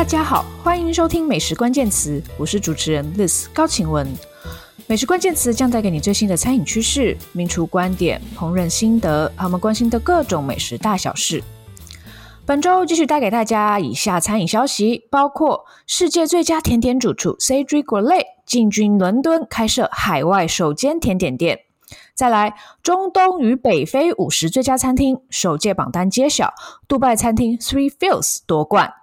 大家好，欢迎收听美食关键词，我是主持人 Liz 高晴雯。美食关键词将带给你最新的餐饮趋势、名厨观点、烹饪心得，和我们关心的各种美食大小事。本周继续带给大家以下餐饮消息，包括世界最佳甜点主厨 Cedric Grolet 进军伦敦，开设海外首间甜点店。再来，中东与北非五十最佳餐厅首届榜单揭晓，杜拜餐厅 Three Fields 夺冠。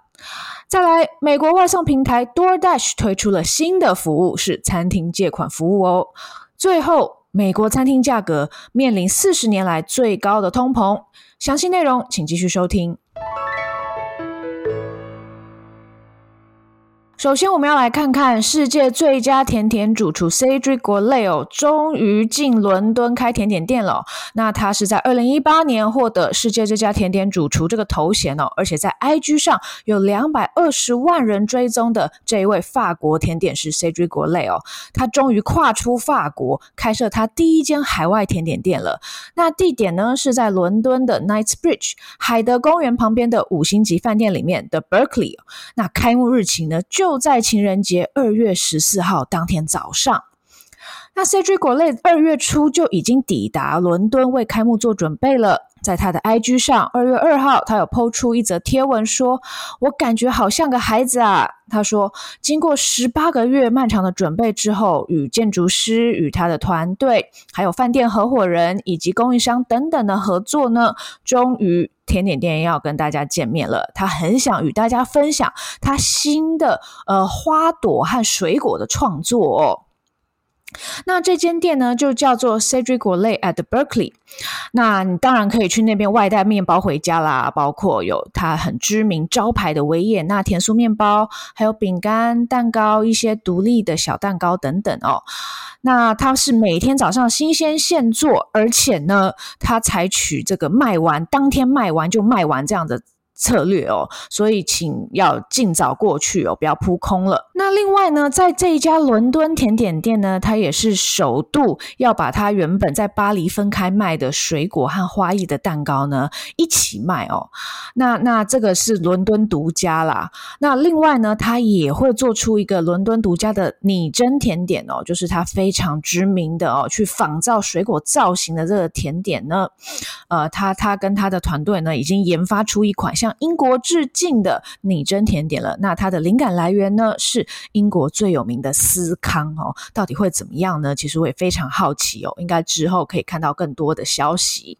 再来，美国外送平台 DoorDash 推出了新的服务，是餐厅借款服务哦。最后，美国餐厅价格面临四十年来最高的通膨，详细内容请继续收听。首先，我们要来看看世界最佳甜点主厨 Cedric Grolet 终于进伦敦开甜点店了。那他是在二零一八年获得世界最佳甜点主厨这个头衔哦，而且在 IG 上有两百二十万人追踪的这一位法国甜点师 Cedric Grolet 哦，他终于跨出法国，开设他第一间海外甜点店了。那地点呢是在伦敦的 Knightsbridge 海德公园旁边的五星级饭店里面的 Berkeley。那开幕日期呢就就在情人节二月十四号当天早上，那 CG 国内二月初就已经抵达伦敦为开幕做准备了。在他的 IG 上，二月二号，他有 po 出一则贴文说：“我感觉好像个孩子啊。”他说：“经过十八个月漫长的准备之后，与建筑师、与他的团队，还有饭店合伙人以及供应商等等的合作呢，终于。”甜点店要跟大家见面了，他很想与大家分享他新的呃花朵和水果的创作哦。那这间店呢，就叫做 Cedric Grolet at Berkeley。那你当然可以去那边外带面包回家啦，包括有它很知名招牌的维也纳甜酥面包，还有饼干、蛋糕、一些独立的小蛋糕等等哦。那它是每天早上新鲜现做，而且呢，它采取这个卖完当天卖完就卖完这样的。策略哦，所以请要尽早过去哦，不要扑空了。那另外呢，在这一家伦敦甜点店呢，它也是首度要把它原本在巴黎分开卖的水果和花艺的蛋糕呢一起卖哦。那那这个是伦敦独家啦。那另外呢，它也会做出一个伦敦独家的拟真甜点哦，就是它非常知名的哦，去仿造水果造型的这个甜点呢。呃，他他跟他的团队呢，已经研发出一款像。英国致敬的拟真甜点了。那它的灵感来源呢，是英国最有名的司康哦。到底会怎么样呢？其实我也非常好奇哦。应该之后可以看到更多的消息。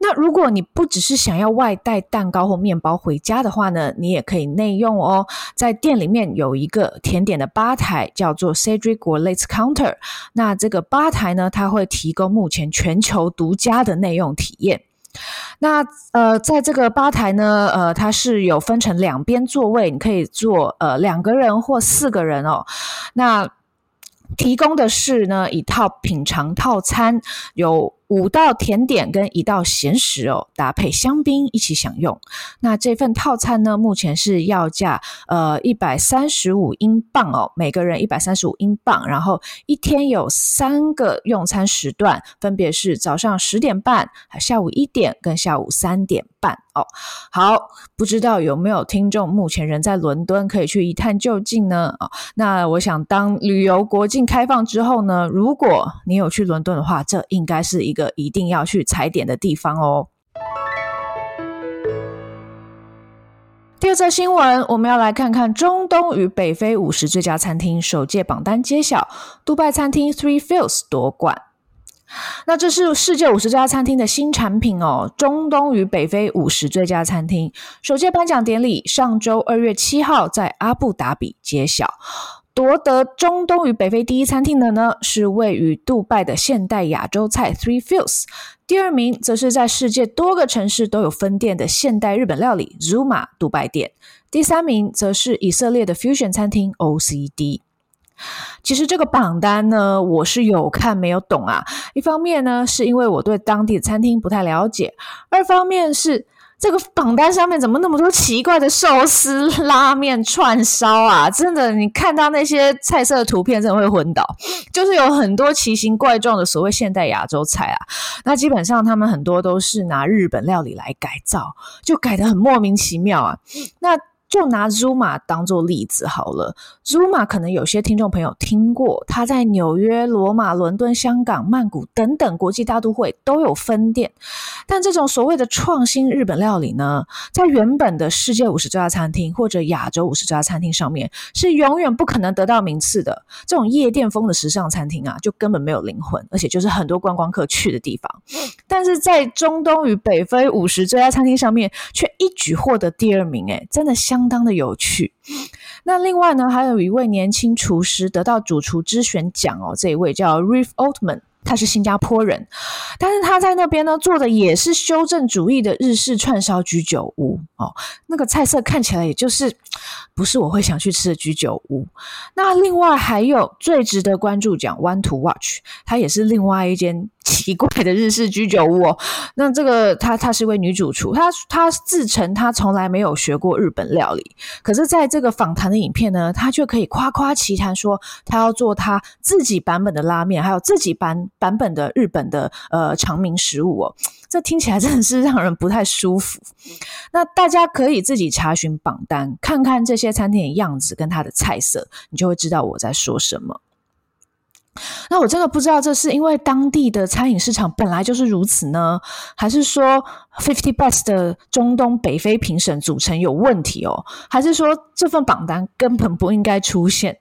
那如果你不只是想要外带蛋糕或面包回家的话呢，你也可以内用哦。在店里面有一个甜点的吧台，叫做 Cedric Grolet's Counter。那这个吧台呢，它会提供目前全球独家的内用体验。那呃，在这个吧台呢，呃，它是有分成两边座位，你可以坐呃两个人或四个人哦。那提供的是呢一套品尝套餐，有。五道甜点跟一道咸食哦，搭配香槟一起享用。那这份套餐呢，目前是要价呃一百三十五英镑哦，每个人一百三十五英镑。然后一天有三个用餐时段，分别是早上十点半、下午一点跟下午三点半哦。好，不知道有没有听众目前人在伦敦，可以去一探究竟呢？哦，那我想当旅游国境开放之后呢，如果你有去伦敦的话，这应该是一个。一定要去踩点的地方哦。第二则新闻，我们要来看看中东与北非五十最佳餐厅首届榜单揭晓，杜拜餐厅 Three Fields 夺冠。那这是世界五十家餐厅的新产品哦，中东与北非五十最佳餐厅首届颁奖典礼上周二月七号在阿布达比揭晓。夺得中东与北非第一餐厅的呢，是位于杜拜的现代亚洲菜 Three Fields。第二名则是在世界多个城市都有分店的现代日本料理 Zuma 杜拜店。第三名则是以色列的 Fusion 餐厅 OCD。其实这个榜单呢，我是有看没有懂啊。一方面呢，是因为我对当地的餐厅不太了解；二方面是。这个榜单上面怎么那么多奇怪的寿司、拉面、串烧啊？真的，你看到那些菜色的图片，真的会昏倒。就是有很多奇形怪状的所谓现代亚洲菜啊，那基本上他们很多都是拿日本料理来改造，就改得很莫名其妙啊。那就拿 Zuma 当做例子好了。Zuma 可能有些听众朋友听过，它在纽约、罗马、伦敦、香港、曼谷等等国际大都会都有分店。但这种所谓的创新日本料理呢，在原本的世界五十这家餐厅或者亚洲五十这家餐厅上面，是永远不可能得到名次的。这种夜店风的时尚餐厅啊，就根本没有灵魂，而且就是很多观光客去的地方。但是在中东与北非五十这家餐厅上面，却一举获得第二名，诶，真的相相当的有趣。那另外呢，还有一位年轻厨师得到主厨之选奖哦，这一位叫 Riff Altman。他是新加坡人，但是他在那边呢做的也是修正主义的日式串烧居酒屋哦，那个菜色看起来也就是不是我会想去吃的居酒屋。那另外还有最值得关注奖 One to Watch，它也是另外一间奇怪的日式居酒屋哦。那这个她她是位女主厨，她她自称她从来没有学过日本料理，可是在这个访谈的影片呢，她却可以夸夸其谈说她要做她自己版本的拉面，还有自己版。版本的日本的呃常民食物哦，这听起来真的是让人不太舒服。那大家可以自己查询榜单，看看这些餐厅的样子跟它的菜色，你就会知道我在说什么。那我真的不知道，这是因为当地的餐饮市场本来就是如此呢，还是说 Fifty Best 的中东北非评审组成有问题哦？还是说这份榜单根本不应该出现？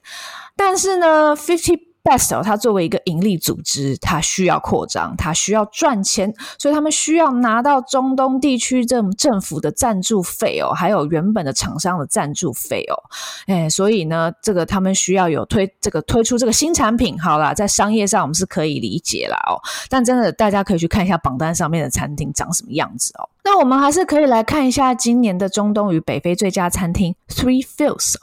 但是呢，Fifty Best 它作为一个盈利组织，它需要扩张，它需要赚钱，所以他们需要拿到中东地区政政府的赞助费哦，还有原本的厂商的赞助费哦，哎，所以呢，这个他们需要有推这个推出这个新产品，好啦，在商业上我们是可以理解啦哦，但真的大家可以去看一下榜单上面的餐厅长什么样子哦。那我们还是可以来看一下今年的中东与北非最佳餐厅 Three Fields。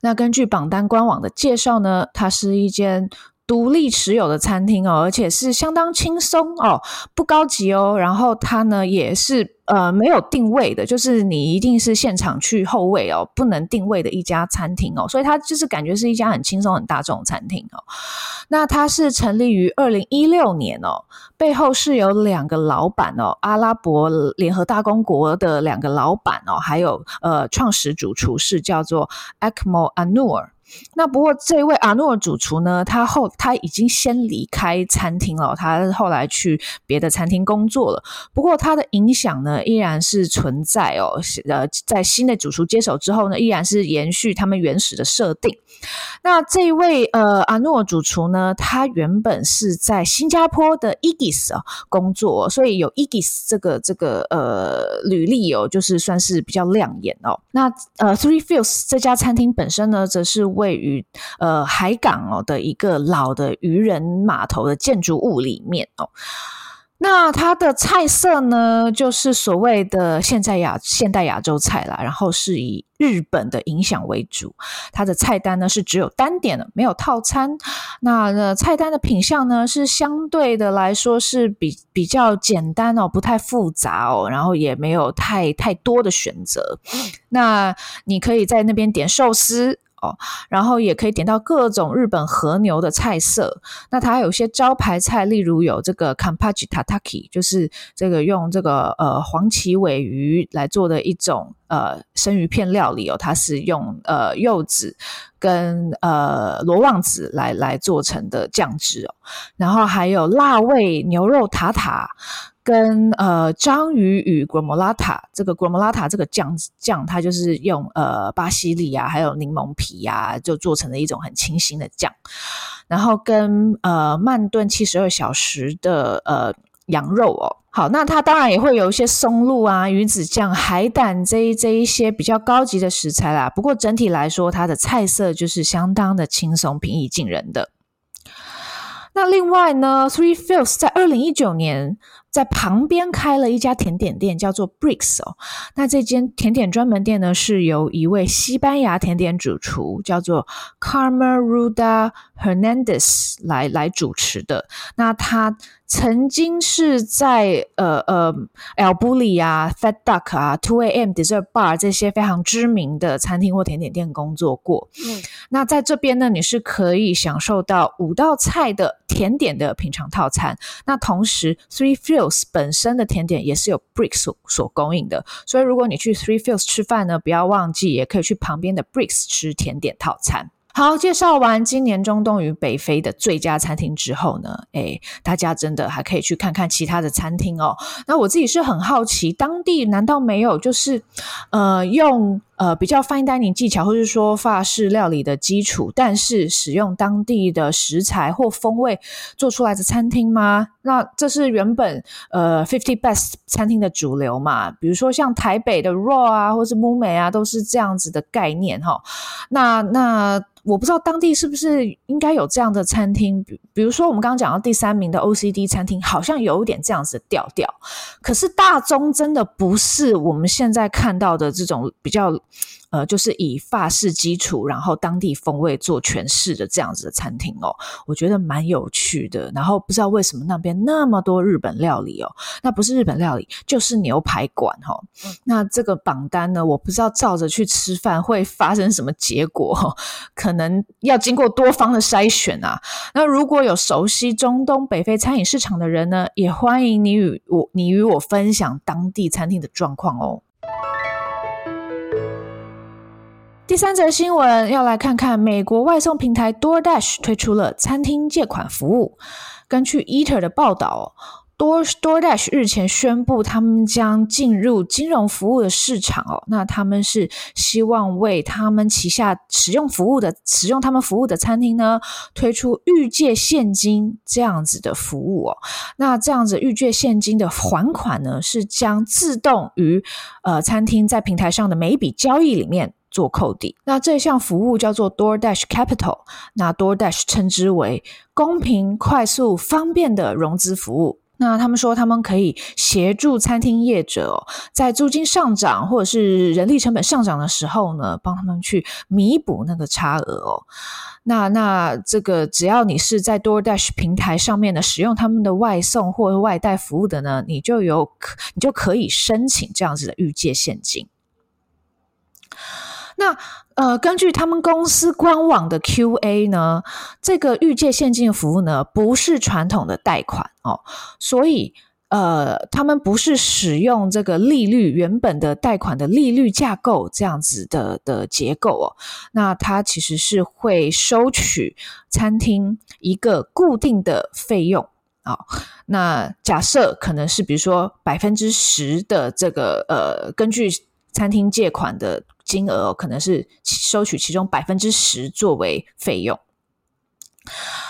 那根据榜单官网的介绍呢，它是一间。独立持有的餐厅哦，而且是相当轻松哦，不高级哦。然后它呢也是呃没有定位的，就是你一定是现场去候位哦，不能定位的一家餐厅哦。所以它就是感觉是一家很轻松、很大众的餐厅哦。那它是成立于二零一六年哦，背后是有两个老板哦，阿拉伯联合大公国的两个老板哦，还有呃创始主厨是叫做 Akmal Anur。那不过这位阿诺主厨呢，他后他已经先离开餐厅了，他后来去别的餐厅工作了。不过他的影响呢，依然是存在哦。呃，在新的主厨接手之后呢，依然是延续他们原始的设定。那这一位呃阿诺主厨呢，他原本是在新加坡的 Igis 啊工作，所以有 Igis 这个这个呃履历哦，就是算是比较亮眼哦。那呃 Three Fields 这家餐厅本身呢，则是位于呃海港哦的一个老的渔人码头的建筑物里面哦，那它的菜色呢，就是所谓的现在亚现代亚洲菜啦，然后是以日本的影响为主。它的菜单呢是只有单点的，没有套餐。那呃菜单的品相呢是相对的来说是比比较简单哦，不太复杂哦，然后也没有太太多的选择。那你可以在那边点寿司。哦，然后也可以点到各种日本和牛的菜色。那它有些招牌菜，例如有这个 Kampachi Tataki，就是这个用这个呃黄鳍尾鱼来做的一种呃生鱼片料理哦。它是用呃柚子跟呃罗望子来来做成的酱汁哦。然后还有辣味牛肉塔塔。跟呃章鱼与 gremolata 这个 gremolata 这个酱酱，它就是用呃巴西利啊，还有柠檬皮啊，就做成了一种很清新的酱。然后跟呃慢炖七十二小时的呃羊肉哦，好，那它当然也会有一些松露啊、鱼子酱、海胆这一这一些比较高级的食材啦。不过整体来说，它的菜色就是相当的轻松、平易近人的。那另外呢，Three Fields 在二零一九年。在旁边开了一家甜点店，叫做 Bricks 哦。那这间甜点专门店呢，是由一位西班牙甜点主厨叫做 Carmen Rueda Hernandez 来来主持的。那他曾经是在呃呃 El Bulli 啊、Fat Duck 啊、Two AM Dessert Bar 这些非常知名的餐厅或甜点店工作过。嗯，那在这边呢，你是可以享受到五道菜的甜点的品尝套餐。那同时，Three Fields 本身的甜点也是有 Brix 所所供应的，所以如果你去 Three Fields 吃饭呢，不要忘记也可以去旁边的 Bricks 吃甜点套餐。好，介绍完今年中东与北非的最佳餐厅之后呢，诶，大家真的还可以去看看其他的餐厅哦。那我自己是很好奇，当地难道没有就是，呃，用呃比较 fine dining 技巧，或是说法式料理的基础，但是使用当地的食材或风味做出来的餐厅吗？那这是原本呃 fifty best 餐厅的主流嘛？比如说像台北的 Raw 啊，或是 Mume 啊，都是这样子的概念哈、那那。我不知道当地是不是应该有这样的餐厅，比比如说我们刚刚讲到第三名的 OCD 餐厅，好像有一点这样子的调调。可是大宗真的不是我们现在看到的这种比较。呃，就是以法式基础，然后当地风味做诠释的这样子的餐厅哦，我觉得蛮有趣的。然后不知道为什么那边那么多日本料理哦，那不是日本料理，就是牛排馆哦。那这个榜单呢，我不知道照着去吃饭会发生什么结果哦，可能要经过多方的筛选啊。那如果有熟悉中东北非餐饮市场的人呢，也欢迎你与我，你与我分享当地餐厅的状况哦。第三则新闻要来看看，美国外送平台 DoorDash 推出了餐厅借款服务。根据 Eater 的报道，Door DoorDash 日前宣布，他们将进入金融服务的市场哦。那他们是希望为他们旗下使用服务的、使用他们服务的餐厅呢，推出预借现金这样子的服务哦。那这样子预借现金的还款呢，是将自动于呃餐厅在平台上的每一笔交易里面。做扣抵，那这项服务叫做 DoorDash Capital，那 DoorDash 称之为公平、快速、方便的融资服务。那他们说，他们可以协助餐厅业者哦在租金上涨或者是人力成本上涨的时候呢，帮他们去弥补那个差额哦。那那这个只要你是在 DoorDash 平台上面的，使用他们的外送或外带服务的呢，你就有可你就可以申请这样子的预借现金。那呃，根据他们公司官网的 QA 呢，这个预借现金服务呢，不是传统的贷款哦，所以呃，他们不是使用这个利率原本的贷款的利率架构这样子的的结构哦，那它其实是会收取餐厅一个固定的费用啊、哦，那假设可能是比如说百分之十的这个呃，根据餐厅借款的。金额可能是收取其中百分之十作为费用，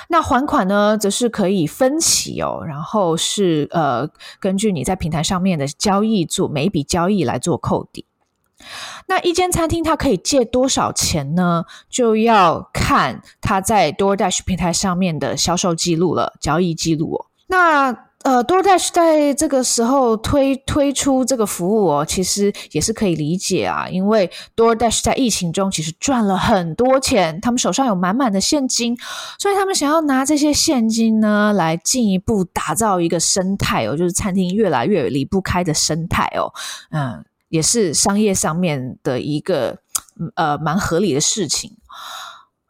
那还款呢，则是可以分期哦，然后是呃根据你在平台上面的交易做每一笔交易来做扣抵。那一间餐厅它可以借多少钱呢？就要看它在 DoorDash 平台上面的销售记录了，交易记录哦。那呃，DoorDash 在这个时候推推出这个服务哦，其实也是可以理解啊，因为 DoorDash 在疫情中其实赚了很多钱，他们手上有满满的现金，所以他们想要拿这些现金呢，来进一步打造一个生态哦，就是餐厅越来越离不开的生态哦，嗯，也是商业上面的一个呃蛮合理的事情。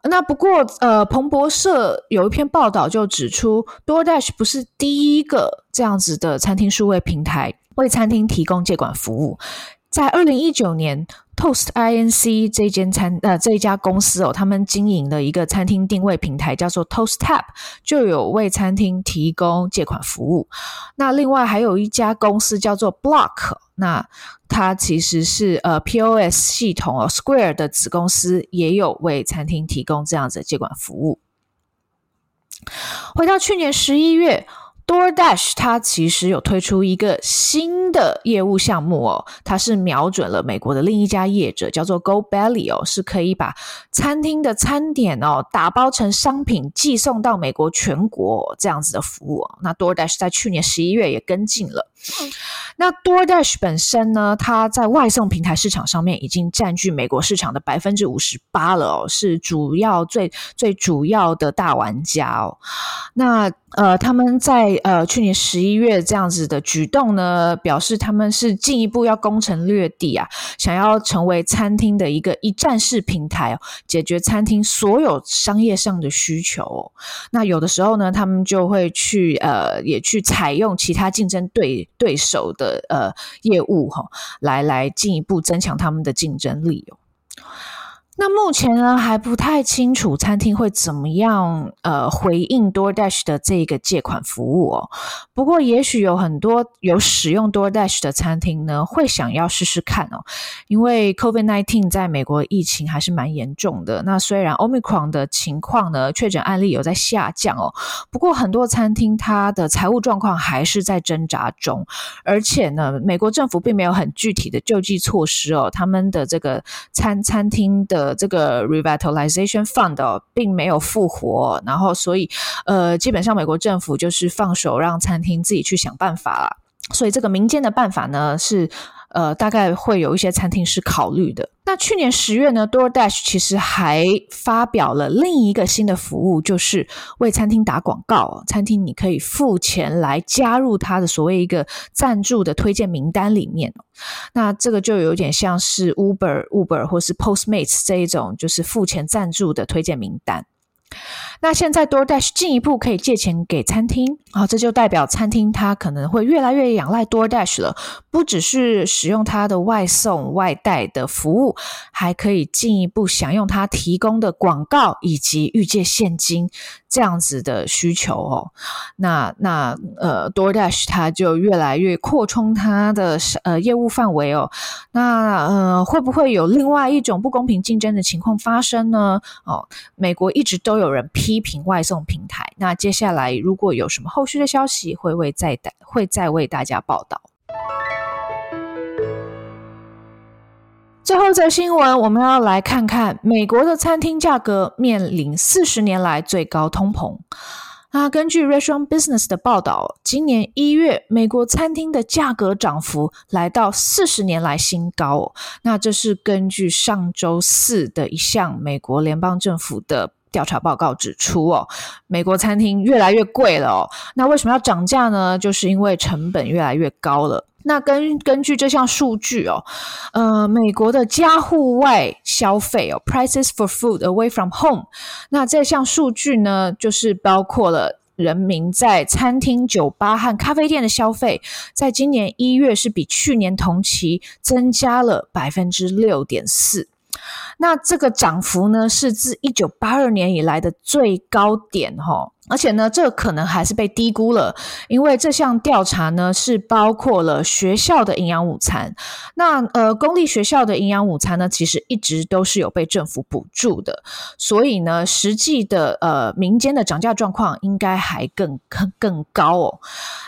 那不过，呃，彭博社有一篇报道就指出，DoorDash 不是第一个这样子的餐厅数位平台为餐厅提供借管服务。在二零一九年，Toast Inc. 这间餐呃这一家公司哦，他们经营的一个餐厅定位平台叫做 Toast Tap，就有为餐厅提供借款服务。那另外还有一家公司叫做 Block，那它其实是呃 POS 系统哦 Square 的子公司，也有为餐厅提供这样子的借款服务。回到去年十一月。DoorDash 它其实有推出一个新的业务项目哦，它是瞄准了美国的另一家业者，叫做 GoBelly 哦，是可以把餐厅的餐点哦打包成商品寄送到美国全国这样子的服务哦。那 DoorDash 在去年十一月也跟进了。那 DoorDash 本身呢，它在外送平台市场上面已经占据美国市场的百分之五十八了哦，是主要最最主要的大玩家哦。那呃，他们在呃去年十一月这样子的举动呢，表示他们是进一步要攻城略地啊，想要成为餐厅的一个一站式平台，解决餐厅所有商业上的需求。那有的时候呢，他们就会去呃，也去采用其他竞争对对手的呃业务哈、来来进一步增强他们的竞争力哦。那目前呢，还不太清楚餐厅会怎么样呃回应 DoorDash 的这个借款服务哦。不过也许有很多有使用 DoorDash 的餐厅呢，会想要试试看哦。因为 COVID-19 在美国疫情还是蛮严重的。那虽然 Omicron 的情况呢，确诊案例有在下降哦，不过很多餐厅它的财务状况还是在挣扎中。而且呢，美国政府并没有很具体的救济措施哦，他们的这个餐餐厅的。这个 Revitalization Fund，并没有复活，然后所以呃，基本上美国政府就是放手让餐厅自己去想办法了。所以这个民间的办法呢，是呃，大概会有一些餐厅是考虑的。那去年十月呢，DoorDash 其实还发表了另一个新的服务，就是为餐厅打广告。餐厅你可以付钱来加入它的所谓一个赞助的推荐名单里面。那这个就有点像是 Uber、Uber 或是 Postmates 这一种，就是付钱赞助的推荐名单。那现在 DoorDash 进一步可以借钱给餐厅啊，这就代表餐厅它可能会越来越仰赖 DoorDash 了，不只是使用它的外送外带的服务，还可以进一步享用它提供的广告以及预借现金这样子的需求哦。那那呃 DoorDash 它就越来越扩充它的呃业务范围哦。那呃会不会有另外一种不公平竞争的情况发生呢？哦，美国一直都有有人批。评外送平台。那接下来如果有什么后续的消息，会为再会再为大家报道。最后一则新闻，我们要来看看美国的餐厅价格面临四十年来最高通膨。那根据 Restaurant Business 的报道，今年一月美国餐厅的价格涨幅来到四十年来新高。那这是根据上周四的一项美国联邦政府的。调查报告指出，哦，美国餐厅越来越贵了哦。那为什么要涨价呢？就是因为成本越来越高了。那根根据这项数据哦，呃，美国的家户外消费哦，Prices for food away from home，那这项数据呢，就是包括了人民在餐厅、酒吧和咖啡店的消费，在今年一月是比去年同期增加了百分之六点四。那这个涨幅呢，是自一九八二年以来的最高点，哈。而且呢，这可能还是被低估了，因为这项调查呢是包括了学校的营养午餐。那呃，公立学校的营养午餐呢，其实一直都是有被政府补助的，所以呢，实际的呃民间的涨价状况应该还更更高哦。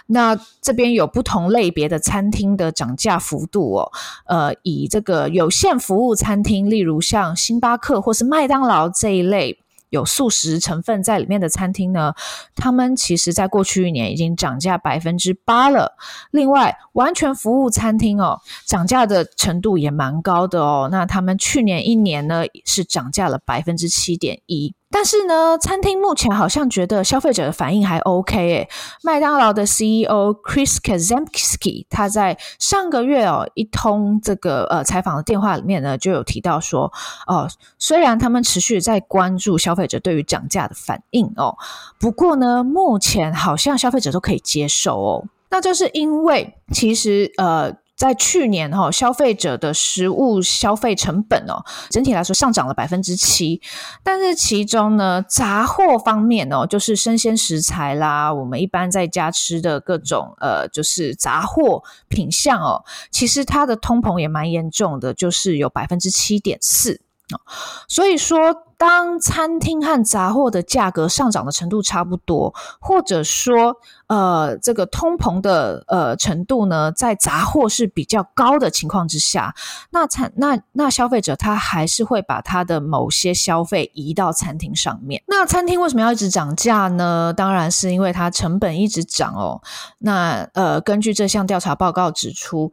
那这边有不同类别的餐厅的涨价幅度哦，呃，以这个有限服务餐厅，例如像星巴克或是麦当劳这一类。有素食成分在里面的餐厅呢，他们其实在过去一年已经涨价百分之八了。另外，完全服务餐厅哦，涨价的程度也蛮高的哦。那他们去年一年呢是涨价了百分之七点一。但是呢，餐厅目前好像觉得消费者的反应还 OK 诶。麦当劳的 CEO Chris Kazemski 他在上个月哦一通这个呃采访的电话里面呢，就有提到说，哦，虽然他们持续在关注消费者对于涨价的反应哦，不过呢，目前好像消费者都可以接受哦。那就是因为其实呃。在去年哈，消费者的食物消费成本哦，整体来说上涨了百分之七，但是其中呢，杂货方面哦，就是生鲜食材啦，我们一般在家吃的各种呃，就是杂货品项哦，其实它的通膨也蛮严重的，就是有百分之七点四。所以说，当餐厅和杂货的价格上涨的程度差不多，或者说，呃，这个通膨的呃程度呢，在杂货是比较高的情况之下，那餐那那消费者他还是会把他的某些消费移到餐厅上面。那餐厅为什么要一直涨价呢？当然是因为它成本一直涨哦。那呃，根据这项调查报告指出。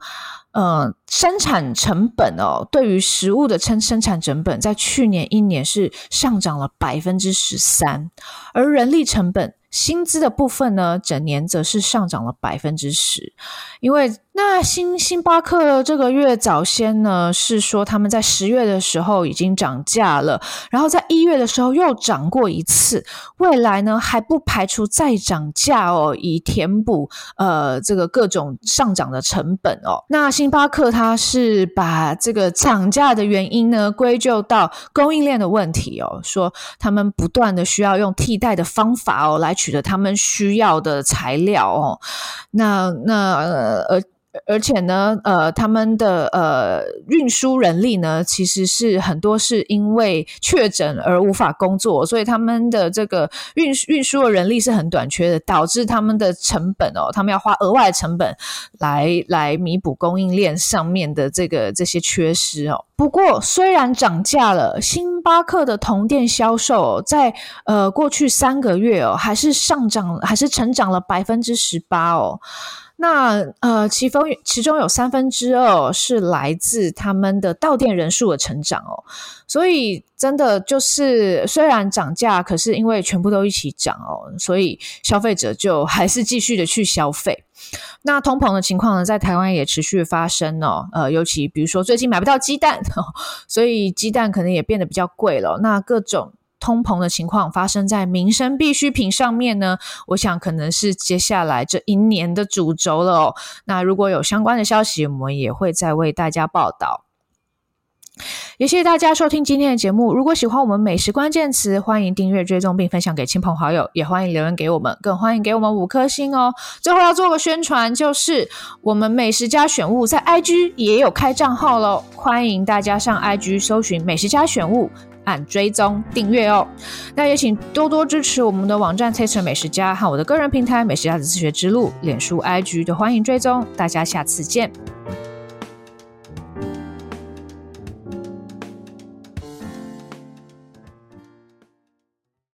呃，生产成本哦，对于食物的生生产成本，在去年一年是上涨了百分之十三，而人力成本薪资的部分呢，整年则是上涨了百分之十，因为那星星巴克这个月早先呢是说他们在十月的时候已经涨价了，然后在一月的时候又涨过一次，未来呢还不排除再涨价哦，以填补呃这个各种上涨的成本哦。那星巴克它是把这个涨价的原因呢归咎到供应链的问题哦，说他们不断的需要用替代的方法哦来。取得他们需要的材料哦，那那呃而且呢呃他们的呃运输人力呢其实是很多是因为确诊而无法工作，所以他们的这个运运输的人力是很短缺的，导致他们的成本哦，他们要花额外的成本来来弥补供应链上面的这个这些缺失哦。不过，虽然涨价了，星巴克的同店销售在呃过去三个月哦，还是上涨，还是成长了百分之十八哦。那呃，其中其中有三分之二是来自他们的到店人数的成长哦，所以真的就是虽然涨价，可是因为全部都一起涨哦，所以消费者就还是继续的去消费。那通膨的情况呢，在台湾也持续发生哦，呃，尤其比如说最近买不到鸡蛋，哦，所以鸡蛋可能也变得比较贵了。那各种。通膨的情况发生在民生必需品上面呢，我想可能是接下来这一年的主轴了哦。那如果有相关的消息，我们也会再为大家报道。也谢谢大家收听今天的节目。如果喜欢我们美食关键词，欢迎订阅、追踪并分享给亲朋好友，也欢迎留言给我们，更欢迎给我们五颗星哦。最后要做个宣传，就是我们美食家选物在 IG 也有开账号喽，欢迎大家上 IG 搜寻美食家选物。按追踪订阅哦，那也请多多支持我们的网站 Taste 美食家和我的个人平台美食家的自学之路，脸书、IG 都欢迎追踪，大家下次见。